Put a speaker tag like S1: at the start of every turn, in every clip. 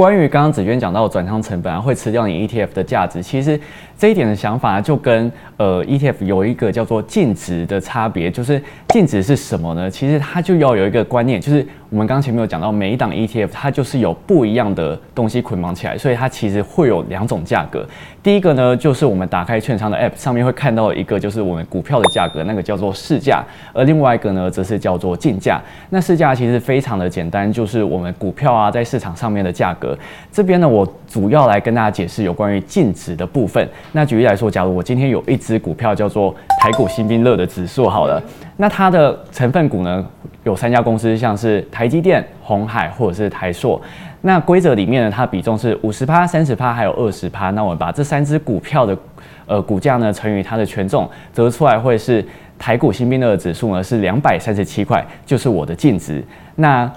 S1: 关于刚刚子娟讲到转仓成本啊，会吃掉你 ETF 的价值，其实这一点的想法就跟呃 ETF 有一个叫做净值的差别，就是净值是什么呢？其实它就要有一个观念，就是我们刚前面有讲到，每一档 ETF 它就是有不一样的东西捆绑起来，所以它其实会有两种价格。第一个呢，就是我们打开券商的 App 上面会看到一个，就是我们股票的价格，那个叫做市价；而另外一个呢，则是叫做竞价。那市价其实非常的简单，就是我们股票啊在市场上面的价格。这边呢，我主要来跟大家解释有关于净值的部分。那举例来说，假如我今天有一只股票叫做台股新兵乐的指数，好了，那它的成分股呢有三家公司，像是台积电、红海或者是台硕。那规则里面呢，它比重是五十趴、三十趴，还有二十趴。那我们把这三只股票的呃股价呢乘以它的权重，得出来会是台股新兵乐的指数呢是两百三十七块，就是我的净值。那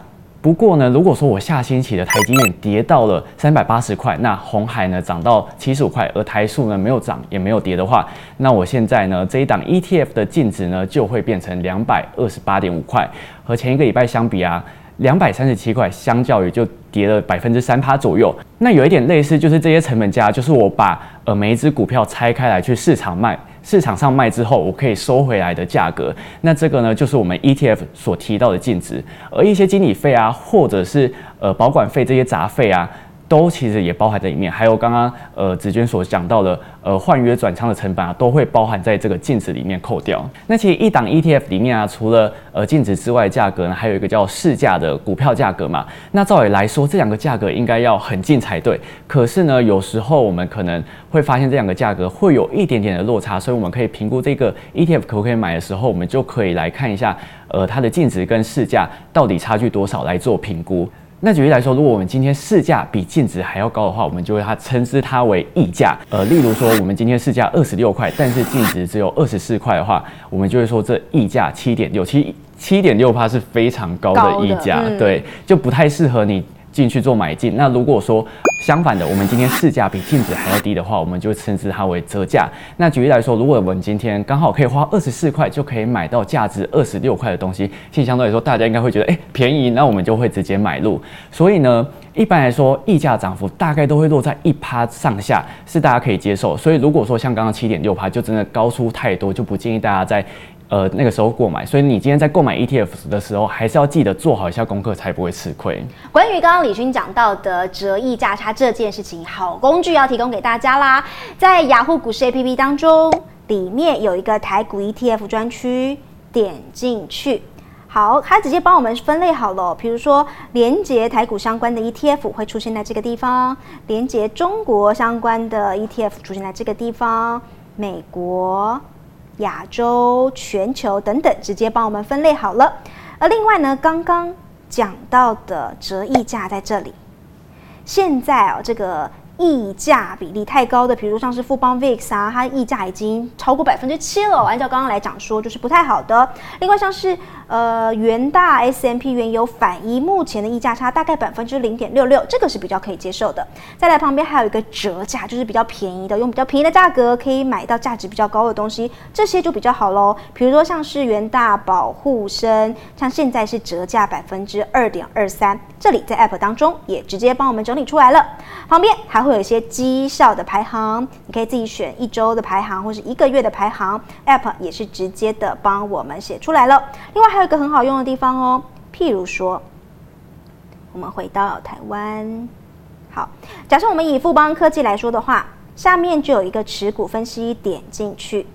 S1: 不过呢，如果说我下星期的台积电跌到了三百八十块，那红海呢涨到七十五块，而台数呢没有涨也没有跌的话，那我现在呢这一档 ETF 的净值呢就会变成两百二十八点五块，和前一个礼拜相比啊。两百三十七块，相较于就跌了百分之三趴左右。那有一点类似，就是这些成本价，就是我把呃每一只股票拆开来去市场卖，市场上卖之后，我可以收回来的价格。那这个呢，就是我们 ETF 所提到的净值。而一些经理费啊，或者是呃保管费这些杂费啊。都其实也包含在里面，还有刚刚呃子娟所讲到的呃换约转仓的成本啊，都会包含在这个净值里面扣掉。那其实一档 ETF 里面啊，除了呃净值之外，价格呢还有一个叫市价的股票价格嘛。那照理来说，这两个价格应该要很近才对。可是呢，有时候我们可能会发现这两个价格会有一点点的落差，所以我们可以评估这个 ETF 可不可以买的时候，我们就可以来看一下呃它的净值跟市价到底差距多少来做评估。那举例来说，如果我们今天市价比净值还要高的话，我们就会它称之它为溢价。呃，例如说我们今天市价二十六块，但是净值只有二十四块的话，我们就会说这溢价七点六七七点六帕是非常高的溢价，对，就不太适合你。进去做买进，那如果说相反的，我们今天市价比净值还要低的话，我们就称之它为折价。那举例来说，如果我们今天刚好可以花二十四块就可以买到价值二十六块的东西，其实相对来说大家应该会觉得哎便宜，那我们就会直接买入。所以呢，一般来说溢价涨幅大概都会落在一趴上下，是大家可以接受。所以如果说像刚刚七点六趴，就真的高出太多，就不建议大家在。呃，那个时候购买，所以你今天在购买 ETF 的时候，还是要记得做好一下功课，才不会吃亏。
S2: 关于刚刚李勋讲到的折溢价差这件事情，好工具要提供给大家啦，在雅虎股市 APP 当中，里面有一个台股 ETF 专区，点进去，好，它直接帮我们分类好了，比如说连接台股相关的 ETF 会出现在这个地方，连接中国相关的 ETF 出现在这个地方，美国。亚洲、全球等等，直接帮我们分类好了。而另外呢，刚刚讲到的折溢价在这里，现在哦，这个。溢价比例太高的，比如像是富邦 VIX 啊，它溢价已经超过百分之七了。按照刚刚来讲说，就是不太好的。另外像是呃元大 S M P 原油反一，目前的溢价差大概百分之零点六六，这个是比较可以接受的。再来旁边还有一个折价，就是比较便宜的，用比较便宜的价格可以买到价值比较高的东西，这些就比较好喽。比如说像是元大保护生，像现在是折价百分之二点二三，这里在 App 当中也直接帮我们整理出来了。旁边还会有一些绩效的排行，你可以自己选一周的排行或是一个月的排行，App 也是直接的帮我们写出来了。另外还有一个很好用的地方哦，譬如说，我们回到台湾，好，假设我们以富邦科技来说的话，下面就有一个持股分析，点进去。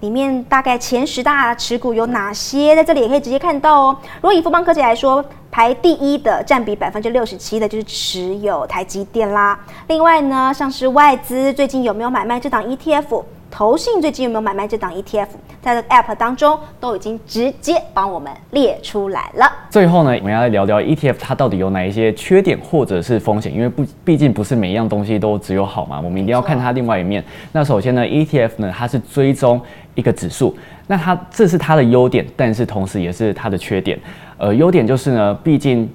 S2: 里面大概前十大持股有哪些？在这里也可以直接看到哦。如果以富邦科技来说，排第一的占比百分之六十七的就是持有台积电啦。另外呢，像是外资最近有没有买卖这档 ETF？投信最近有没有买卖这档 ETF？在这个 App 当中都已经直接帮我们列出来了。
S1: 最后呢，我们要来聊聊 ETF 它到底有哪一些缺点或者是风险？因为不，毕竟不是每一样东西都只有好嘛，我们一定要看它另外一面。那首先呢，ETF 呢，它是追踪一个指数，那它这是它的优点，但是同时也是它的缺点。呃，优点就是呢，毕竟。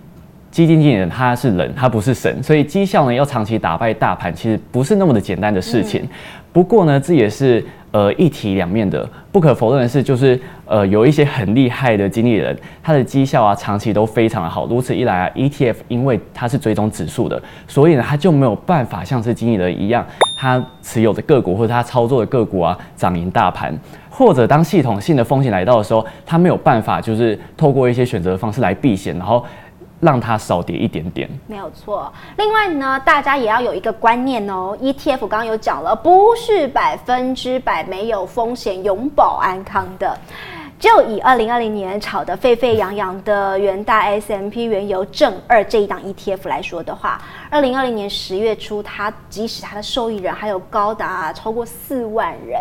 S1: 基金经理人他是人，他不是神，所以绩效呢要长期打败大盘，其实不是那么的简单的事情。不过呢，这也是呃一体两面的。不可否认的是，就是呃有一些很厉害的经理人，他的绩效啊长期都非常的好。如此一来啊，ETF 因为它是追踪指数的，所以呢他就没有办法像是经理人一样，他持有的个股或者他操作的个股啊涨赢大盘，或者当系统性的风险来到的时候，他没有办法就是透过一些选择的方式来避险，然后。让它少跌一点点，
S2: 没有错。另外呢，大家也要有一个观念哦，ETF 刚刚有讲了，不是百分之百没有风险、永保安康的。就以二零二零年炒得沸沸扬扬的元大 S M P 原油正二这一档 E T F 来说的话，二零二零年十月初，它即使它的受益人还有高达超过四万人，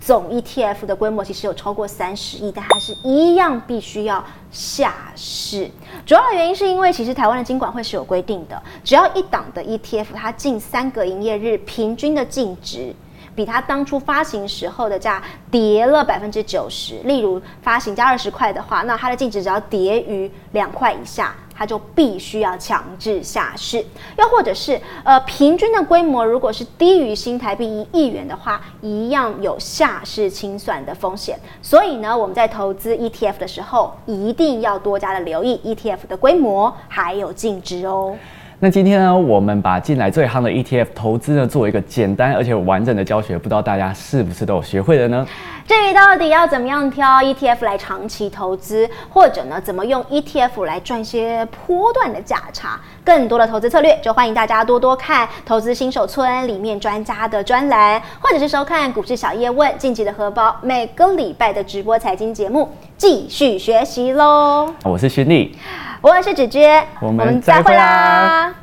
S2: 总 E T F 的规模其实有超过三十亿，但它是一样必须要下市。主要的原因是因为其实台湾的金管会是有规定的，只要一档的 E T F 它近三个营业日平均的净值。比它当初发行时候的价跌了百分之九十。例如发行价二十块的话，那它的净值只要跌于两块以下，它就必须要强制下市。又或者是呃平均的规模如果是低于新台币一亿元的话，一样有下市清算的风险。所以呢，我们在投资 ETF 的时候，一定要多加的留意 ETF 的规模还有净值哦。
S1: 那今天呢，我们把近来最夯的 ETF 投资呢，做一个简单而且完整的教学，不知道大家是不是都有学会了呢？
S2: 至于到底要怎么样挑 ETF 来长期投资，或者呢，怎么用 ETF 来赚些波段的价差，更多的投资策略，就欢迎大家多多看《投资新手村》里面专家的专栏，或者是收看《股市小叶问》晋级的荷包每个礼拜的直播财经节目，继续学习喽。
S1: 我是勋丽。
S2: 我是芷娟，
S1: 我们再会啦。